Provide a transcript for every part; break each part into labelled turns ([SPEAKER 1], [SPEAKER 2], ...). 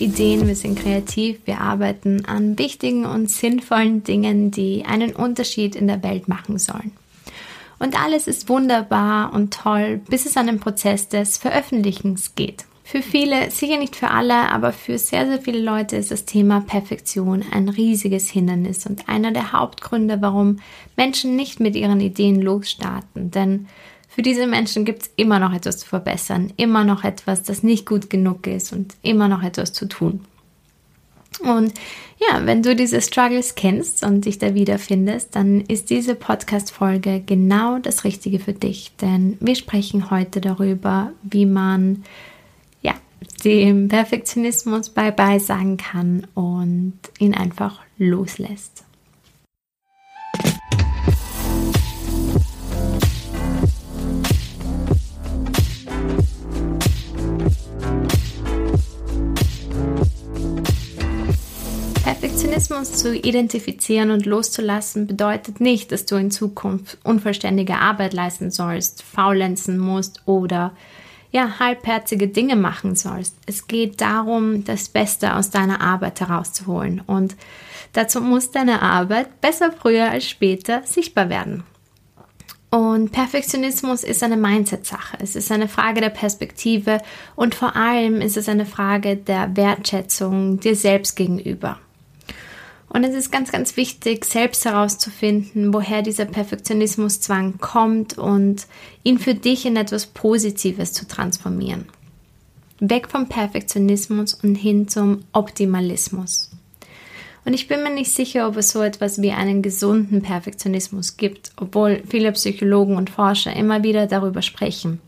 [SPEAKER 1] Ideen, wir sind kreativ, wir arbeiten an wichtigen und sinnvollen Dingen, die einen Unterschied in der Welt machen sollen. Und alles ist wunderbar und toll, bis es an den Prozess des Veröffentlichens geht. Für viele, sicher nicht für alle, aber für sehr, sehr viele Leute ist das Thema Perfektion ein riesiges Hindernis und einer der Hauptgründe, warum Menschen nicht mit ihren Ideen losstarten. Denn für diese Menschen gibt es immer noch etwas zu verbessern, immer noch etwas, das nicht gut genug ist und immer noch etwas zu tun. Und ja, wenn du diese Struggles kennst und dich da wiederfindest, dann ist diese Podcast-Folge genau das Richtige für dich, denn wir sprechen heute darüber, wie man ja, dem Perfektionismus bye-bye sagen kann und ihn einfach loslässt. Perfektionismus zu identifizieren und loszulassen bedeutet nicht, dass du in Zukunft unvollständige Arbeit leisten sollst, faulenzen musst oder ja, halbherzige Dinge machen sollst. Es geht darum, das Beste aus deiner Arbeit herauszuholen und dazu muss deine Arbeit besser früher als später sichtbar werden. Und Perfektionismus ist eine Mindset-Sache. Es ist eine Frage der Perspektive und vor allem ist es eine Frage der Wertschätzung dir selbst gegenüber. Und es ist ganz, ganz wichtig, selbst herauszufinden, woher dieser Perfektionismuszwang kommt und ihn für dich in etwas Positives zu transformieren. Weg vom Perfektionismus und hin zum Optimalismus. Und ich bin mir nicht sicher, ob es so etwas wie einen gesunden Perfektionismus gibt, obwohl viele Psychologen und Forscher immer wieder darüber sprechen.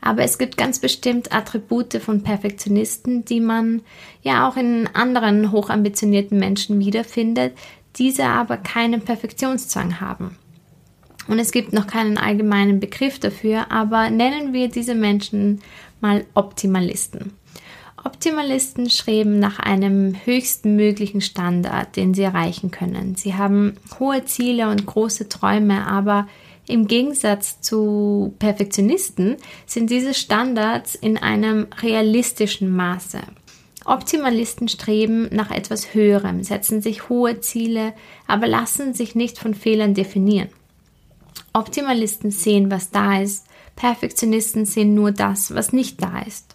[SPEAKER 1] Aber es gibt ganz bestimmt Attribute von Perfektionisten, die man ja auch in anderen hochambitionierten Menschen wiederfindet, diese aber keinen Perfektionszwang haben. Und es gibt noch keinen allgemeinen Begriff dafür, aber nennen wir diese Menschen mal Optimalisten. Optimalisten streben nach einem höchsten möglichen Standard, den sie erreichen können. Sie haben hohe Ziele und große Träume, aber im Gegensatz zu Perfektionisten sind diese Standards in einem realistischen Maße. Optimalisten streben nach etwas Höherem, setzen sich hohe Ziele, aber lassen sich nicht von Fehlern definieren. Optimalisten sehen, was da ist, Perfektionisten sehen nur das, was nicht da ist.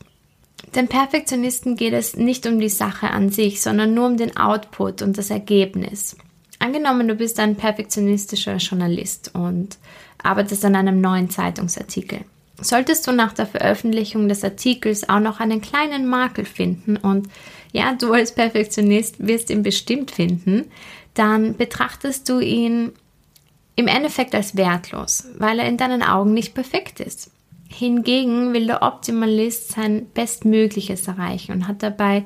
[SPEAKER 1] Den Perfektionisten geht es nicht um die Sache an sich, sondern nur um den Output und das Ergebnis. Angenommen, du bist ein perfektionistischer Journalist und arbeitest an einem neuen Zeitungsartikel. Solltest du nach der Veröffentlichung des Artikels auch noch einen kleinen Makel finden und ja, du als Perfektionist wirst ihn bestimmt finden, dann betrachtest du ihn im Endeffekt als wertlos, weil er in deinen Augen nicht perfekt ist. Hingegen will der Optimalist sein Bestmögliches erreichen und hat dabei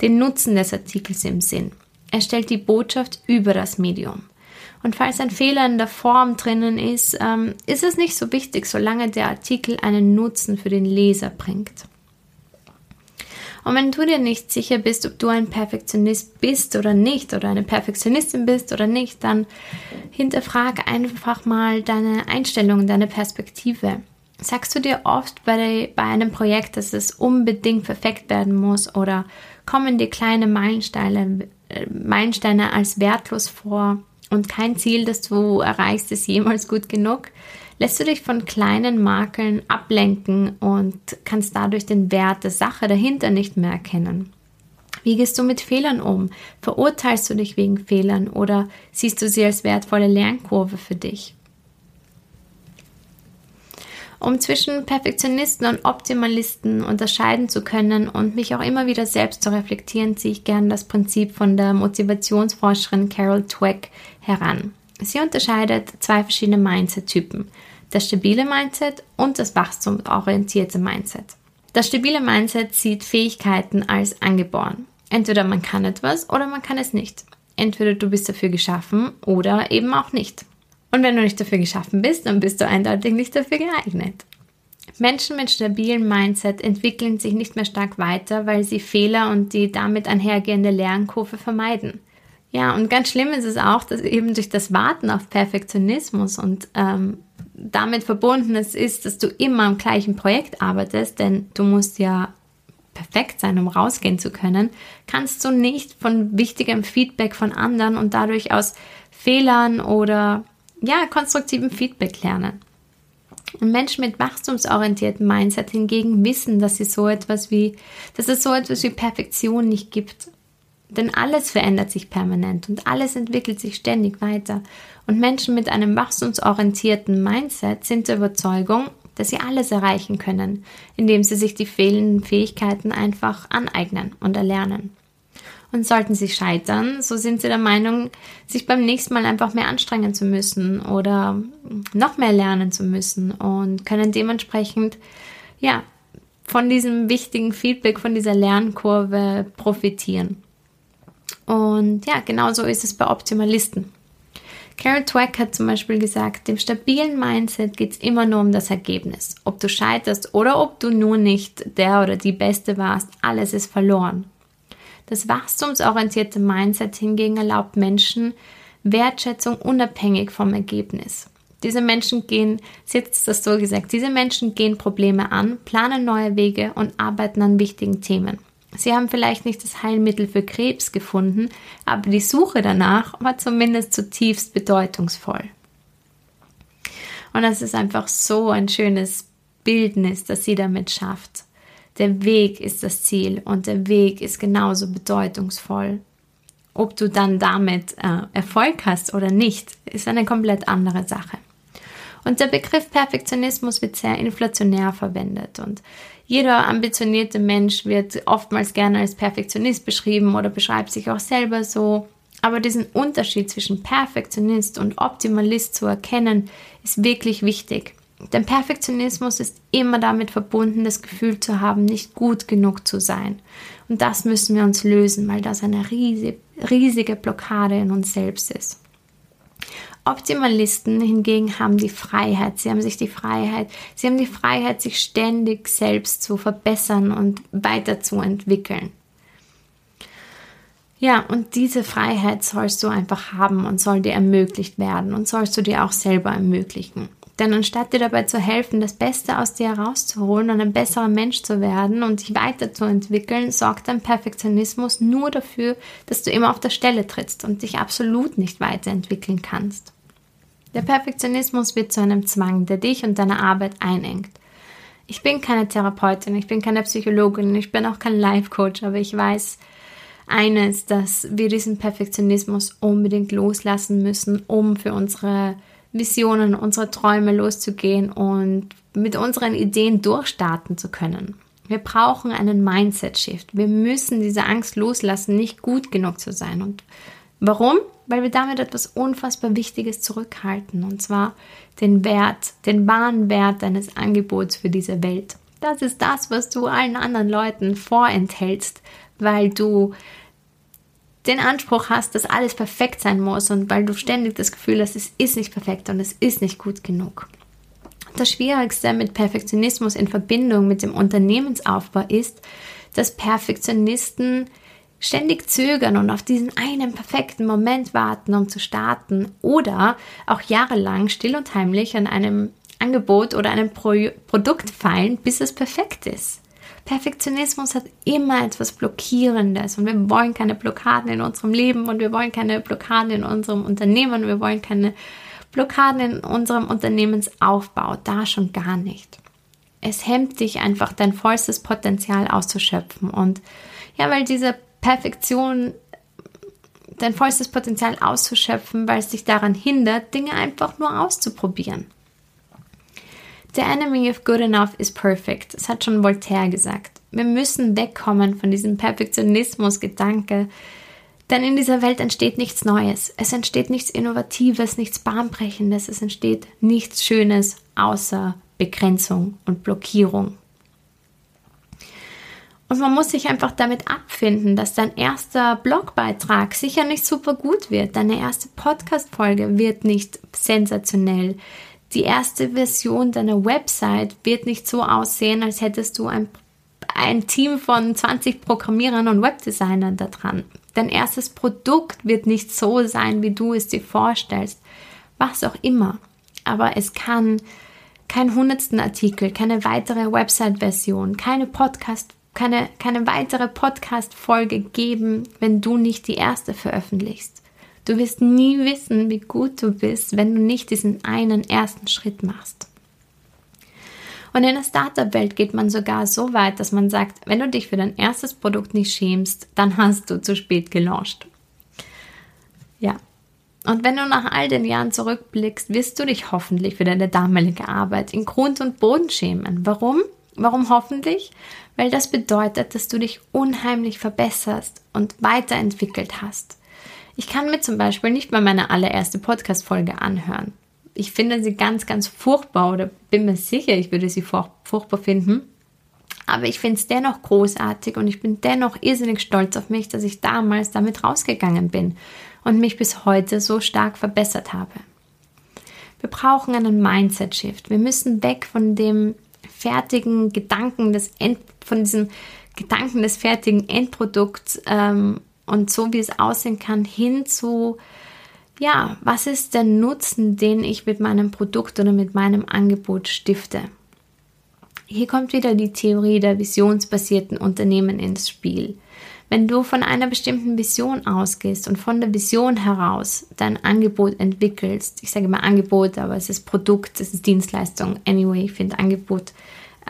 [SPEAKER 1] den Nutzen des Artikels im Sinn. Er stellt die Botschaft über das Medium. Und falls ein Fehler in der Form drinnen ist, ähm, ist es nicht so wichtig, solange der Artikel einen Nutzen für den Leser bringt. Und wenn du dir nicht sicher bist, ob du ein Perfektionist bist oder nicht, oder eine Perfektionistin bist oder nicht, dann hinterfrag einfach mal deine Einstellung, deine Perspektive. Sagst du dir oft bei, bei einem Projekt, dass es unbedingt perfekt werden muss oder kommen dir kleine Meilensteine, Meilensteine als wertlos vor und kein Ziel, das du erreichst, ist jemals gut genug, lässt du dich von kleinen Makeln ablenken und kannst dadurch den Wert der Sache dahinter nicht mehr erkennen. Wie gehst du mit Fehlern um? Verurteilst du dich wegen Fehlern oder siehst du sie als wertvolle Lernkurve für dich? Um zwischen Perfektionisten und Optimalisten unterscheiden zu können und mich auch immer wieder selbst zu reflektieren, ziehe ich gerne das Prinzip von der Motivationsforscherin Carol Dweck heran. Sie unterscheidet zwei verschiedene Mindset-Typen, das stabile Mindset und das wachstumsorientierte Mindset. Das stabile Mindset sieht Fähigkeiten als angeboren. Entweder man kann etwas oder man kann es nicht. Entweder du bist dafür geschaffen oder eben auch nicht. Und wenn du nicht dafür geschaffen bist, dann bist du eindeutig nicht dafür geeignet. Menschen mit stabilem Mindset entwickeln sich nicht mehr stark weiter, weil sie Fehler und die damit einhergehende Lernkurve vermeiden. Ja, und ganz schlimm ist es auch, dass eben durch das Warten auf Perfektionismus und ähm, damit verbunden ist, dass du immer am gleichen Projekt arbeitest, denn du musst ja perfekt sein, um rausgehen zu können, kannst du nicht von wichtigem Feedback von anderen und dadurch aus Fehlern oder ja, konstruktivem Feedback lernen. Und Menschen mit wachstumsorientiertem Mindset hingegen wissen, dass sie so etwas wie, dass es so etwas wie Perfektion nicht gibt. Denn alles verändert sich permanent und alles entwickelt sich ständig weiter. Und Menschen mit einem wachstumsorientierten Mindset sind der Überzeugung, dass sie alles erreichen können, indem sie sich die fehlenden Fähigkeiten einfach aneignen und erlernen. Und sollten sie scheitern, so sind sie der Meinung, sich beim nächsten Mal einfach mehr anstrengen zu müssen oder noch mehr lernen zu müssen und können dementsprechend, ja, von diesem wichtigen Feedback, von dieser Lernkurve profitieren. Und ja, genauso ist es bei Optimalisten. Carol Dweck hat zum Beispiel gesagt, dem stabilen Mindset geht es immer nur um das Ergebnis. Ob du scheiterst oder ob du nur nicht der oder die Beste warst, alles ist verloren. Das wachstumsorientierte Mindset hingegen erlaubt Menschen Wertschätzung unabhängig vom Ergebnis. Diese Menschen gehen, jetzt das so gesagt, diese Menschen gehen Probleme an, planen neue Wege und arbeiten an wichtigen Themen. Sie haben vielleicht nicht das Heilmittel für Krebs gefunden, aber die Suche danach war zumindest zutiefst bedeutungsvoll. Und das ist einfach so ein schönes Bildnis, das sie damit schafft. Der Weg ist das Ziel und der Weg ist genauso bedeutungsvoll. Ob du dann damit äh, Erfolg hast oder nicht, ist eine komplett andere Sache. Und der Begriff Perfektionismus wird sehr inflationär verwendet und jeder ambitionierte Mensch wird oftmals gerne als Perfektionist beschrieben oder beschreibt sich auch selber so. Aber diesen Unterschied zwischen Perfektionist und Optimalist zu erkennen, ist wirklich wichtig. Denn Perfektionismus ist immer damit verbunden, das Gefühl zu haben, nicht gut genug zu sein. Und das müssen wir uns lösen, weil das eine riesige, riesige Blockade in uns selbst ist. Optimalisten hingegen haben die Freiheit, sie haben sich die Freiheit, sie haben die Freiheit, sich ständig selbst zu verbessern und weiterzuentwickeln. Ja, und diese Freiheit sollst du einfach haben und soll dir ermöglicht werden und sollst du dir auch selber ermöglichen. Denn anstatt dir dabei zu helfen, das Beste aus dir herauszuholen und ein besserer Mensch zu werden und dich weiterzuentwickeln, sorgt dein Perfektionismus nur dafür, dass du immer auf der Stelle trittst und dich absolut nicht weiterentwickeln kannst. Der Perfektionismus wird zu einem Zwang, der dich und deine Arbeit einengt. Ich bin keine Therapeutin, ich bin keine Psychologin, ich bin auch kein Life Coach, aber ich weiß eines, dass wir diesen Perfektionismus unbedingt loslassen müssen, um für unsere Visionen, unsere Träume loszugehen und mit unseren Ideen durchstarten zu können. Wir brauchen einen Mindset-Shift. Wir müssen diese Angst loslassen, nicht gut genug zu sein. Und warum? Weil wir damit etwas unfassbar Wichtiges zurückhalten. Und zwar den Wert, den wahren Wert deines Angebots für diese Welt. Das ist das, was du allen anderen Leuten vorenthältst, weil du den Anspruch hast, dass alles perfekt sein muss und weil du ständig das Gefühl hast, es ist nicht perfekt und es ist nicht gut genug. Das Schwierigste mit Perfektionismus in Verbindung mit dem Unternehmensaufbau ist, dass Perfektionisten ständig zögern und auf diesen einen perfekten Moment warten, um zu starten oder auch jahrelang still und heimlich an einem Angebot oder einem Pro Produkt feilen, bis es perfekt ist. Perfektionismus hat immer etwas Blockierendes und wir wollen keine Blockaden in unserem Leben und wir wollen keine Blockaden in unserem Unternehmen, wir wollen keine Blockaden in unserem Unternehmensaufbau, da schon gar nicht. Es hemmt dich einfach, dein vollstes Potenzial auszuschöpfen und ja, weil diese Perfektion dein vollstes Potenzial auszuschöpfen, weil es dich daran hindert, Dinge einfach nur auszuprobieren. The enemy of good enough is perfect. Das hat schon Voltaire gesagt. Wir müssen wegkommen von diesem Perfektionismus-Gedanke, denn in dieser Welt entsteht nichts Neues. Es entsteht nichts Innovatives, nichts Bahnbrechendes. Es entsteht nichts Schönes außer Begrenzung und Blockierung. Und man muss sich einfach damit abfinden, dass dein erster Blogbeitrag sicher nicht super gut wird. Deine erste Podcast-Folge wird nicht sensationell. Die erste Version deiner Website wird nicht so aussehen, als hättest du ein, ein Team von 20 Programmierern und Webdesignern da dran. Dein erstes Produkt wird nicht so sein, wie du es dir vorstellst. Was auch immer. Aber es kann kein hundertsten Artikel, keine weitere Website-Version, keine Podcast, keine, keine weitere Podcast-Folge geben, wenn du nicht die erste veröffentlichst. Du wirst nie wissen, wie gut du bist, wenn du nicht diesen einen ersten Schritt machst. Und in der Startup-Welt geht man sogar so weit, dass man sagt, wenn du dich für dein erstes Produkt nicht schämst, dann hast du zu spät gelauncht. Ja. Und wenn du nach all den Jahren zurückblickst, wirst du dich hoffentlich für deine damalige Arbeit in Grund und Boden schämen. Warum? Warum hoffentlich? Weil das bedeutet, dass du dich unheimlich verbesserst und weiterentwickelt hast. Ich kann mir zum Beispiel nicht mal meine allererste Podcast-Folge anhören. Ich finde sie ganz, ganz furchtbar oder bin mir sicher, ich würde sie furchtbar finden. Aber ich finde es dennoch großartig und ich bin dennoch irrsinnig stolz auf mich, dass ich damals damit rausgegangen bin und mich bis heute so stark verbessert habe. Wir brauchen einen Mindset-Shift. Wir müssen weg von dem fertigen Gedanken des End, von diesem Gedanken des fertigen Endprodukts ähm, und so wie es aussehen kann, hin zu, ja, was ist der Nutzen, den ich mit meinem Produkt oder mit meinem Angebot stifte? Hier kommt wieder die Theorie der visionsbasierten Unternehmen ins Spiel. Wenn du von einer bestimmten Vision ausgehst und von der Vision heraus dein Angebot entwickelst, ich sage immer Angebot, aber es ist Produkt, es ist Dienstleistung, anyway, ich finde Angebot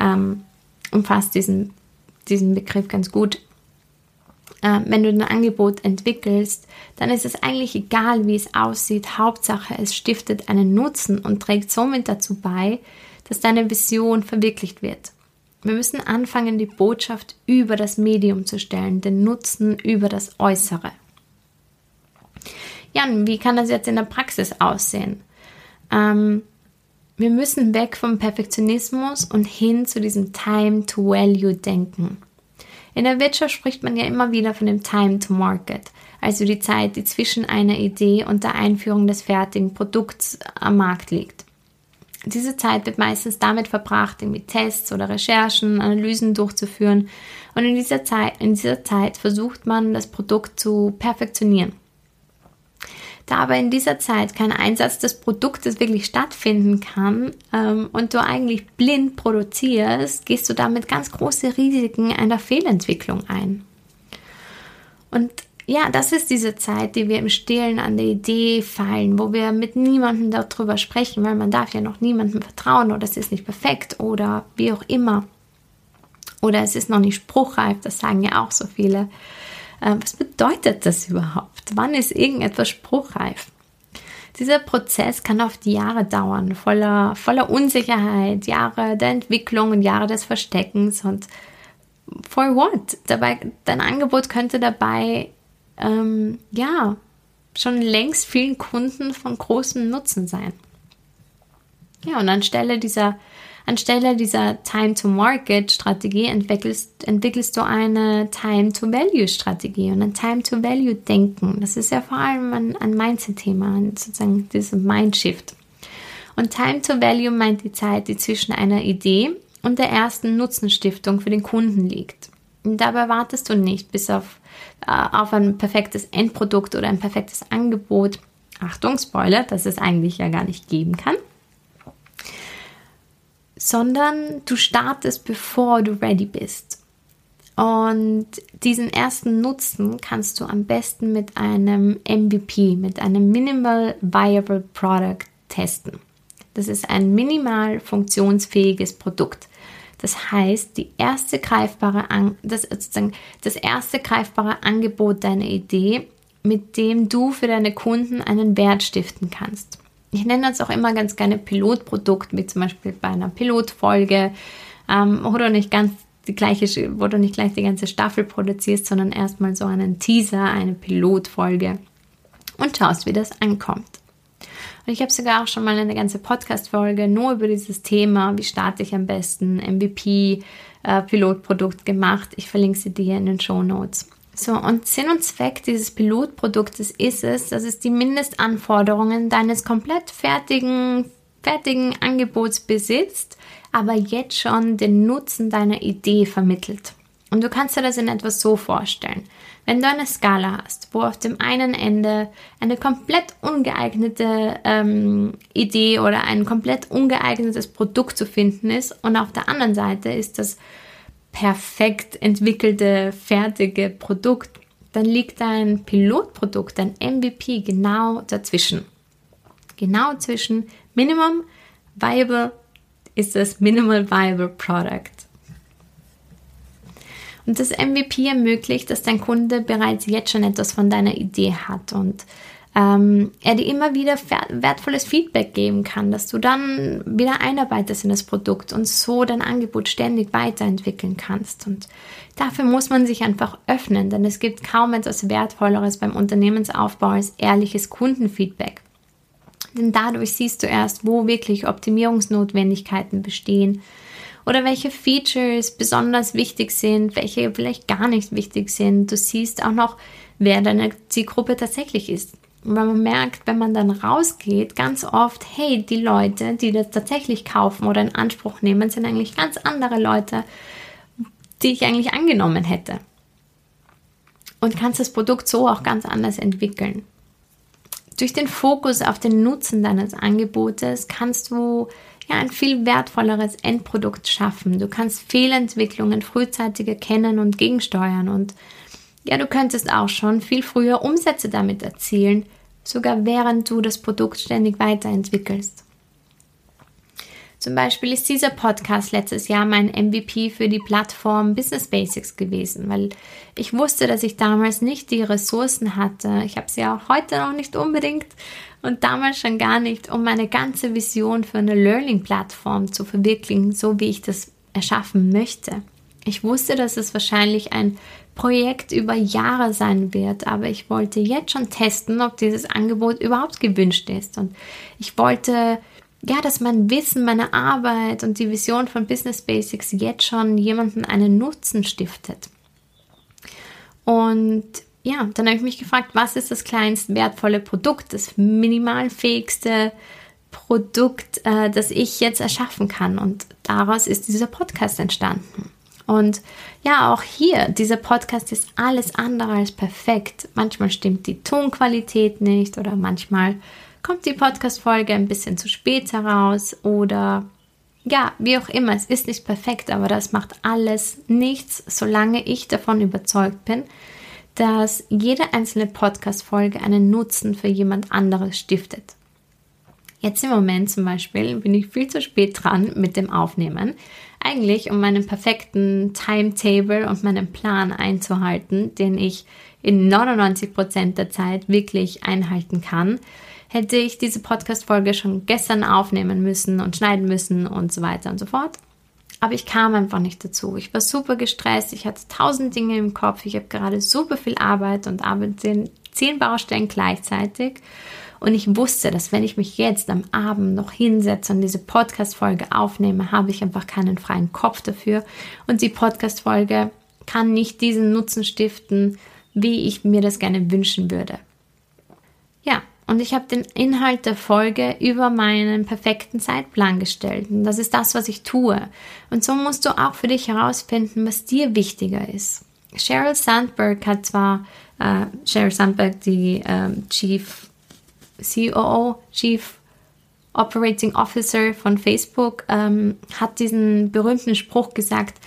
[SPEAKER 1] ähm, umfasst diesen, diesen Begriff ganz gut äh, wenn du ein Angebot entwickelst, dann ist es eigentlich egal, wie es aussieht. Hauptsache, es stiftet einen Nutzen und trägt somit dazu bei, dass deine Vision verwirklicht wird. Wir müssen anfangen, die Botschaft über das Medium zu stellen, den Nutzen über das Äußere. Ja, und wie kann das jetzt in der Praxis aussehen? Ähm, wir müssen weg vom Perfektionismus und hin zu diesem Time-to-Value-Denken. In der Wirtschaft spricht man ja immer wieder von dem Time to Market, also die Zeit, die zwischen einer Idee und der Einführung des fertigen Produkts am Markt liegt. Diese Zeit wird meistens damit verbracht, mit Tests oder Recherchen, Analysen durchzuführen und in dieser Zeit, in dieser Zeit versucht man, das Produkt zu perfektionieren. Da aber in dieser Zeit kein Einsatz des Produktes wirklich stattfinden kann ähm, und du eigentlich blind produzierst, gehst du damit ganz große Risiken einer Fehlentwicklung ein. Und ja, das ist diese Zeit, die wir im Stillen an der Idee feilen, wo wir mit niemandem darüber sprechen, weil man darf ja noch niemandem vertrauen oder es ist nicht perfekt oder wie auch immer. Oder es ist noch nicht spruchreif, das sagen ja auch so viele. Äh, was bedeutet das überhaupt? Wann ist irgendetwas spruchreif? Dieser Prozess kann oft Jahre dauern, voller, voller Unsicherheit, Jahre der Entwicklung und Jahre des Versteckens und for what? Dabei, dein Angebot könnte dabei, ähm, ja, schon längst vielen Kunden von großem Nutzen sein. Ja, und anstelle dieser Anstelle dieser Time-to-Market-Strategie entwickelst, entwickelst du eine Time-to-Value-Strategie und ein Time-to-Value-Denken. Das ist ja vor allem ein, ein Mindset-Thema, sozusagen dieses Mindshift. Und Time-to-Value meint die Zeit, die zwischen einer Idee und der ersten Nutzenstiftung für den Kunden liegt. Und dabei wartest du nicht bis auf, äh, auf ein perfektes Endprodukt oder ein perfektes Angebot. Achtung, Spoiler, das es eigentlich ja gar nicht geben kann sondern du startest, bevor du ready bist. Und diesen ersten Nutzen kannst du am besten mit einem MVP, mit einem Minimal Viable Product testen. Das ist ein minimal funktionsfähiges Produkt. Das heißt, die erste greifbare An das, das erste greifbare Angebot deiner Idee, mit dem du für deine Kunden einen Wert stiften kannst. Ich nenne das auch immer ganz gerne Pilotprodukt, wie zum Beispiel bei einer Pilotfolge, ähm, du nicht ganz die gleiche, wo du nicht gleich die ganze Staffel produzierst, sondern erstmal so einen Teaser, eine Pilotfolge und schaust, wie das ankommt. Und ich habe sogar auch schon mal eine ganze Podcast-Folge nur über dieses Thema, wie starte ich am besten, MVP, äh, Pilotprodukt gemacht. Ich verlinke sie dir in den Show Notes. So, und Sinn und Zweck dieses Pilotproduktes ist es, dass es die Mindestanforderungen deines komplett fertigen, fertigen Angebots besitzt, aber jetzt schon den Nutzen deiner Idee vermittelt. Und du kannst dir das in etwas so vorstellen. Wenn du eine Skala hast, wo auf dem einen Ende eine komplett ungeeignete ähm, Idee oder ein komplett ungeeignetes Produkt zu finden ist und auf der anderen Seite ist das perfekt entwickelte, fertige Produkt, dann liegt dein Pilotprodukt, dein MVP genau dazwischen. Genau zwischen Minimum Viable ist das Minimal Viable Product. Und das MVP ermöglicht, dass dein Kunde bereits jetzt schon etwas von deiner Idee hat und ähm, er dir immer wieder wertvolles Feedback geben kann, dass du dann wieder einarbeitest in das Produkt und so dein Angebot ständig weiterentwickeln kannst. Und dafür muss man sich einfach öffnen, denn es gibt kaum etwas Wertvolleres beim Unternehmensaufbau als ehrliches Kundenfeedback. Denn dadurch siehst du erst, wo wirklich Optimierungsnotwendigkeiten bestehen oder welche Features besonders wichtig sind, welche vielleicht gar nicht wichtig sind. Du siehst auch noch, wer deine Zielgruppe tatsächlich ist. Weil man merkt, wenn man dann rausgeht, ganz oft, hey, die Leute, die das tatsächlich kaufen oder in Anspruch nehmen, sind eigentlich ganz andere Leute, die ich eigentlich angenommen hätte. Und kannst das Produkt so auch ganz anders entwickeln. Durch den Fokus auf den Nutzen deines Angebotes kannst du ja ein viel wertvolleres Endprodukt schaffen. Du kannst Fehlentwicklungen frühzeitig erkennen und gegensteuern und ja, du könntest auch schon viel früher Umsätze damit erzielen, sogar während du das Produkt ständig weiterentwickelst. Zum Beispiel ist dieser Podcast letztes Jahr mein MVP für die Plattform Business Basics gewesen, weil ich wusste, dass ich damals nicht die Ressourcen hatte. Ich habe sie auch heute noch nicht unbedingt und damals schon gar nicht, um meine ganze Vision für eine Learning-Plattform zu verwirklichen, so wie ich das erschaffen möchte. Ich wusste, dass es wahrscheinlich ein Projekt über Jahre sein wird, aber ich wollte jetzt schon testen, ob dieses Angebot überhaupt gewünscht ist. Und ich wollte ja, dass mein Wissen, meine Arbeit und die Vision von Business Basics jetzt schon jemanden einen Nutzen stiftet. Und ja, dann habe ich mich gefragt, was ist das kleinst wertvolle Produkt, das minimalfähigste Produkt, äh, das ich jetzt erschaffen kann. Und daraus ist dieser Podcast entstanden. Und ja, auch hier, dieser Podcast ist alles andere als perfekt. Manchmal stimmt die Tonqualität nicht oder manchmal kommt die Podcast-Folge ein bisschen zu spät heraus oder ja, wie auch immer, es ist nicht perfekt, aber das macht alles nichts, solange ich davon überzeugt bin, dass jede einzelne Podcast-Folge einen Nutzen für jemand anderes stiftet. Jetzt im Moment zum Beispiel bin ich viel zu spät dran mit dem Aufnehmen. Eigentlich, um meinen perfekten Timetable und meinen Plan einzuhalten, den ich in 99 Prozent der Zeit wirklich einhalten kann hätte ich diese Podcast-Folge schon gestern aufnehmen müssen und schneiden müssen und so weiter und so fort. Aber ich kam einfach nicht dazu. Ich war super gestresst, ich hatte tausend Dinge im Kopf, ich habe gerade super viel Arbeit und arbeite in zehn Baustellen gleichzeitig. Und ich wusste, dass wenn ich mich jetzt am Abend noch hinsetze und diese Podcast-Folge aufnehme, habe ich einfach keinen freien Kopf dafür. Und die Podcast-Folge kann nicht diesen Nutzen stiften, wie ich mir das gerne wünschen würde. Ja, und ich habe den Inhalt der Folge über meinen perfekten Zeitplan gestellt. Und das ist das, was ich tue. Und so musst du auch für dich herausfinden, was dir wichtiger ist. Sheryl Sandberg hat zwar, äh, Sheryl Sandberg, die äh, Chief COO, Chief Operating Officer von Facebook, ähm, hat diesen berühmten Spruch gesagt,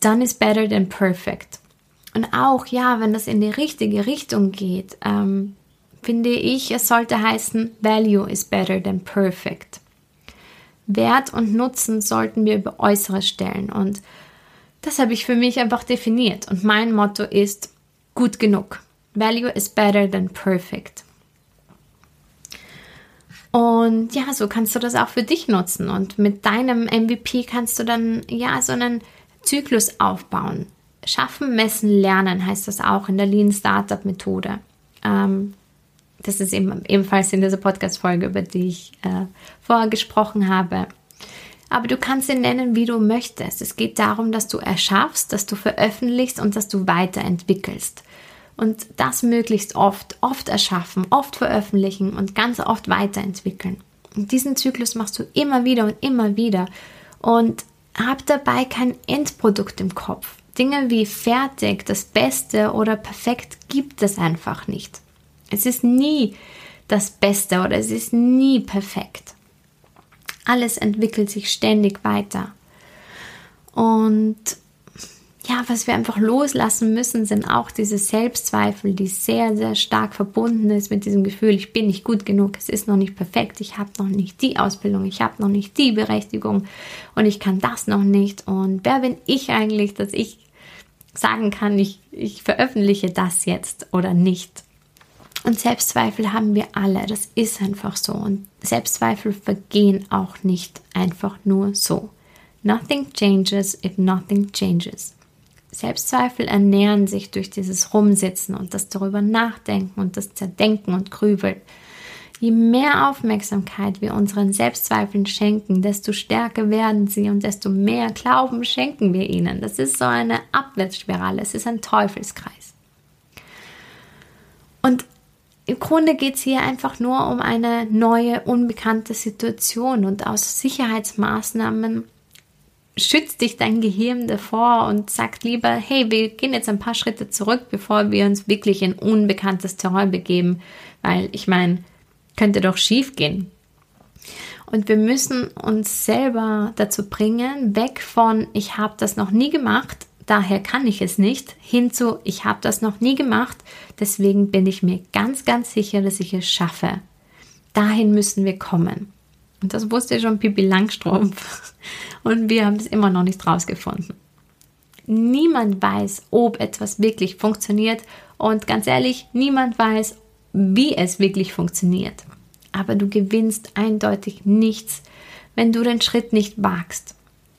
[SPEAKER 1] done is better than perfect. Und auch, ja, wenn das in die richtige Richtung geht, ähm, finde ich, es sollte heißen, Value is better than perfect. Wert und Nutzen sollten wir über Äußeres stellen und das habe ich für mich einfach definiert und mein Motto ist gut genug. Value is better than perfect. Und ja, so kannst du das auch für dich nutzen und mit deinem MVP kannst du dann ja so einen Zyklus aufbauen. Schaffen, messen, lernen heißt das auch in der Lean Startup Methode. Ähm, Das ist eben, ebenfalls in dieser Podcast-Folge, über die ich äh, vorher gesprochen habe. Aber du kannst ihn nennen, wie du möchtest. Es geht darum, dass du erschaffst, dass du veröffentlichst und dass du weiterentwickelst. Und das möglichst oft, oft erschaffen, oft veröffentlichen und ganz oft weiterentwickeln. Und diesen Zyklus machst du immer wieder und immer wieder. Und hab dabei kein Endprodukt im Kopf. Dinge wie fertig, das Beste oder perfekt gibt es einfach nicht. Es ist nie das Beste oder es ist nie perfekt. Alles entwickelt sich ständig weiter. Und ja, was wir einfach loslassen müssen, sind auch diese Selbstzweifel, die sehr, sehr stark verbunden ist mit diesem Gefühl, ich bin nicht gut genug, es ist noch nicht perfekt, ich habe noch nicht die Ausbildung, ich habe noch nicht die Berechtigung und ich kann das noch nicht. Und wer bin ich eigentlich, dass ich sagen kann, ich, ich veröffentliche das jetzt oder nicht? Und Selbstzweifel haben wir alle, das ist einfach so. Und Selbstzweifel vergehen auch nicht einfach nur so. Nothing changes if nothing changes. Selbstzweifel ernähren sich durch dieses Rumsitzen und das darüber nachdenken und das Zerdenken und Grübeln. Je mehr Aufmerksamkeit wir unseren Selbstzweifeln schenken, desto stärker werden sie und desto mehr Glauben schenken wir ihnen. Das ist so eine Abwärtsspirale, es ist ein Teufelskreis. Und im Grunde geht es hier einfach nur um eine neue, unbekannte Situation und aus Sicherheitsmaßnahmen schützt dich dein Gehirn davor und sagt lieber, hey, wir gehen jetzt ein paar Schritte zurück, bevor wir uns wirklich in unbekanntes Terrain begeben, weil ich meine, könnte doch schief gehen. Und wir müssen uns selber dazu bringen, weg von ich habe das noch nie gemacht, daher kann ich es nicht, hin zu ich habe das noch nie gemacht, deswegen bin ich mir ganz, ganz sicher, dass ich es schaffe. Dahin müssen wir kommen. Und das wusste schon Pippi Langstrumpf. Und wir haben es immer noch nicht rausgefunden. Niemand weiß, ob etwas wirklich funktioniert. Und ganz ehrlich, niemand weiß, wie es wirklich funktioniert. Aber du gewinnst eindeutig nichts, wenn du den Schritt nicht wagst.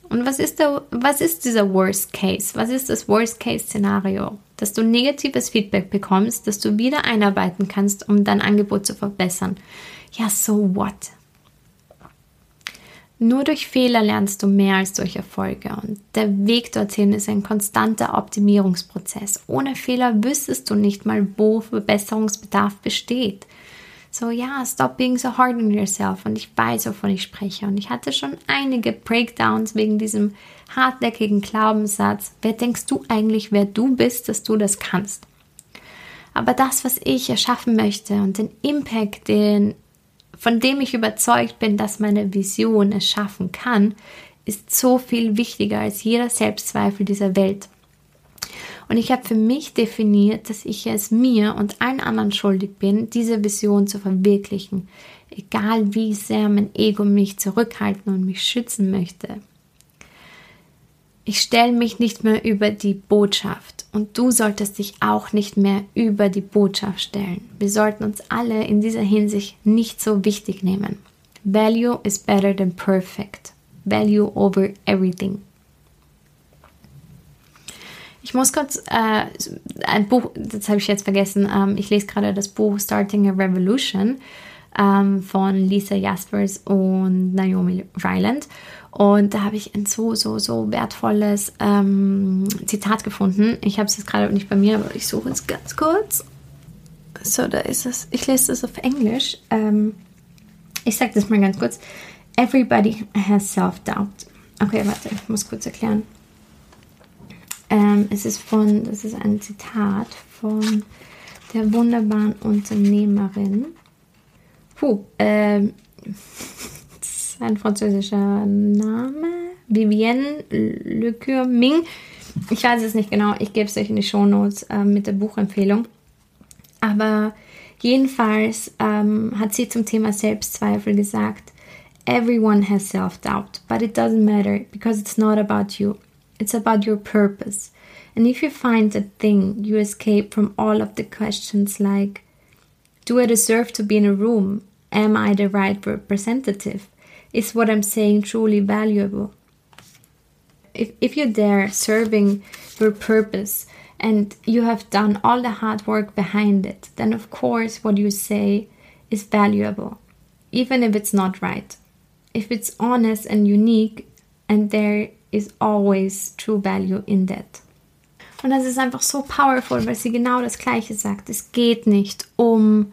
[SPEAKER 1] Und was ist, der, was ist dieser Worst Case? Was ist das Worst Case Szenario? Dass du negatives Feedback bekommst, dass du wieder einarbeiten kannst, um dein Angebot zu verbessern. Ja, so what? Nur durch Fehler lernst du mehr als durch Erfolge und der Weg dorthin ist ein konstanter Optimierungsprozess. Ohne Fehler wüsstest du nicht mal, wo Verbesserungsbedarf besteht. So, ja, stop being so hard on yourself und ich weiß, wovon ich spreche und ich hatte schon einige Breakdowns wegen diesem hartnäckigen Glaubenssatz. Wer denkst du eigentlich, wer du bist, dass du das kannst? Aber das, was ich erschaffen möchte und den Impact, den von dem ich überzeugt bin, dass meine Vision es schaffen kann, ist so viel wichtiger als jeder Selbstzweifel dieser Welt. Und ich habe für mich definiert, dass ich es mir und allen anderen schuldig bin, diese Vision zu verwirklichen, egal wie sehr mein Ego mich zurückhalten und mich schützen möchte. Ich stelle mich nicht mehr über die Botschaft und du solltest dich auch nicht mehr über die Botschaft stellen. Wir sollten uns alle in dieser Hinsicht nicht so wichtig nehmen. Value is better than perfect. Value over everything. Ich muss kurz äh, ein Buch, das habe ich jetzt vergessen. Ähm, ich lese gerade das Buch Starting a Revolution ähm, von Lisa Jaspers und Naomi Ryland. Und da habe ich ein so, so, so wertvolles ähm, Zitat gefunden. Ich habe es jetzt gerade nicht bei mir, aber ich suche es ganz kurz. So, da ist es. Ich lese es auf Englisch. Ähm, ich sage das mal ganz kurz. Everybody has self-doubt. Okay, warte, ich muss kurz erklären. Ähm, es ist von, das ist ein Zitat von der wunderbaren Unternehmerin. Puh, ähm, ein französischer Name. Vivienne Le Ming. Ich weiß es nicht genau. Ich gebe es euch in die Shownotes äh, mit der Buchempfehlung. Aber jedenfalls ähm, hat sie zum Thema Selbstzweifel gesagt, Everyone has self-doubt, but it doesn't matter because it's not about you. It's about your purpose. And if you find that thing, you escape from all of the questions like, do I deserve to be in a room? Am I the right representative? Is what I'm saying truly valuable? If, if you're there serving your purpose and you have done all the hard work behind it, then of course what you say is valuable, even if it's not right. If it's honest and unique, and there is always true value in that. Und das ist einfach so powerful, weil sie genau das Gleiche sagt. Es geht nicht um,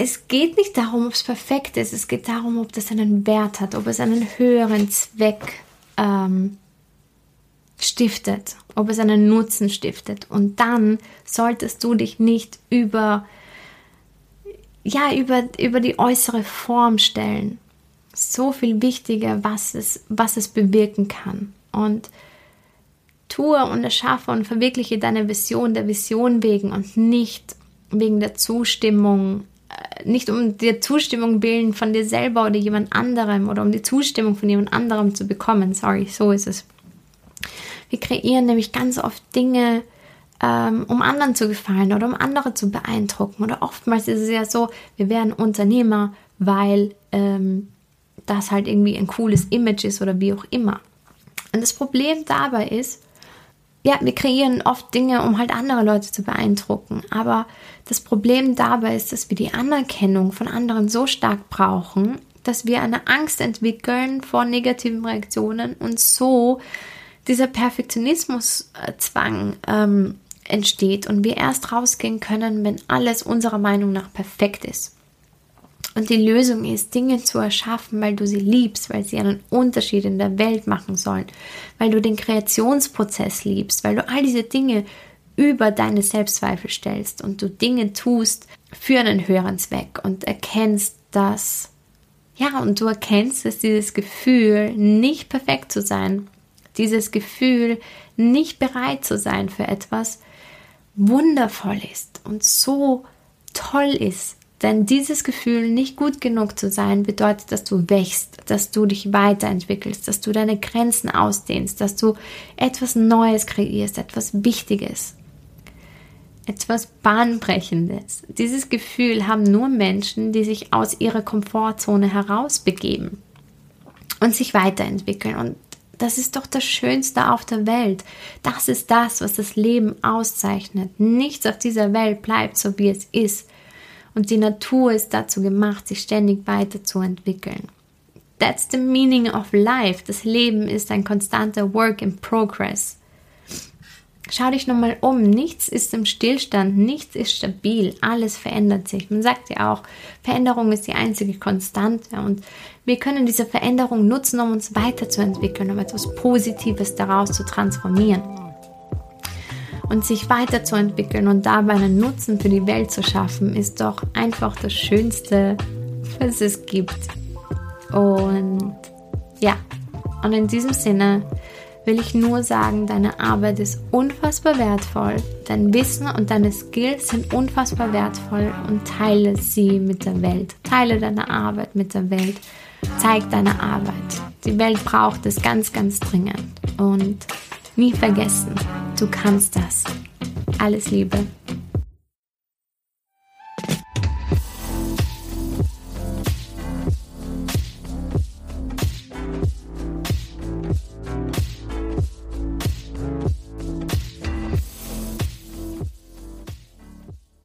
[SPEAKER 1] es geht nicht darum, ob es perfekt ist. Es geht darum, ob das einen Wert hat, ob es einen höheren Zweck ähm, stiftet, ob es einen Nutzen stiftet. Und dann solltest du dich nicht über, ja, über, über die äußere Form stellen. So viel wichtiger, was es, was es bewirken kann. Und tue und erschaffe und verwirkliche deine Vision der Vision wegen und nicht wegen der Zustimmung, nicht um die Zustimmung bilden von dir selber oder jemand anderem oder um die Zustimmung von jemand anderem zu bekommen. Sorry, so ist es. Wir kreieren nämlich ganz oft Dinge, ähm, um anderen zu gefallen oder um andere zu beeindrucken. Oder oftmals ist es ja so, wir werden Unternehmer, weil ähm, das halt irgendwie ein cooles Image ist oder wie auch immer. Und das Problem dabei ist, ja, wir kreieren oft Dinge, um halt andere Leute zu beeindrucken. Aber das Problem dabei ist, dass wir die Anerkennung von anderen so stark brauchen, dass wir eine Angst entwickeln vor negativen Reaktionen und so dieser Perfektionismuszwang ähm, entsteht und wir erst rausgehen können, wenn alles unserer Meinung nach perfekt ist. Und die Lösung ist, Dinge zu erschaffen, weil du sie liebst, weil sie einen Unterschied in der Welt machen sollen, weil du den Kreationsprozess liebst, weil du all diese Dinge über deine Selbstzweifel stellst und du Dinge tust für einen höheren Zweck und erkennst, dass, ja, und du erkennst, dass dieses Gefühl, nicht perfekt zu sein, dieses Gefühl, nicht bereit zu sein für etwas, wundervoll ist und so toll ist. Denn dieses Gefühl, nicht gut genug zu sein, bedeutet, dass du wächst, dass du dich weiterentwickelst, dass du deine Grenzen ausdehnst, dass du etwas Neues kreierst, etwas Wichtiges, etwas Bahnbrechendes. Dieses Gefühl haben nur Menschen, die sich aus ihrer Komfortzone herausbegeben und sich weiterentwickeln. Und das ist doch das Schönste auf der Welt. Das ist das, was das Leben auszeichnet. Nichts auf dieser Welt bleibt so, wie es ist. Und die Natur ist dazu gemacht, sich ständig weiterzuentwickeln. That's the meaning of life. Das Leben ist ein konstanter Work in Progress. Schau dich nochmal um. Nichts ist im Stillstand, nichts ist stabil, alles verändert sich. Man sagt ja auch, Veränderung ist die einzige Konstante und wir können diese Veränderung nutzen, um uns weiterzuentwickeln, um etwas Positives daraus zu transformieren. Und sich weiterzuentwickeln und dabei einen Nutzen für die Welt zu schaffen, ist doch einfach das Schönste, was es gibt. Und ja, und in diesem Sinne will ich nur sagen, deine Arbeit ist unfassbar wertvoll, dein Wissen und deine Skills sind unfassbar wertvoll und teile sie mit der Welt. Teile deine Arbeit mit der Welt. Zeig deine Arbeit. Die Welt braucht es ganz, ganz dringend. Und nie vergessen, du kannst das. Alles Liebe.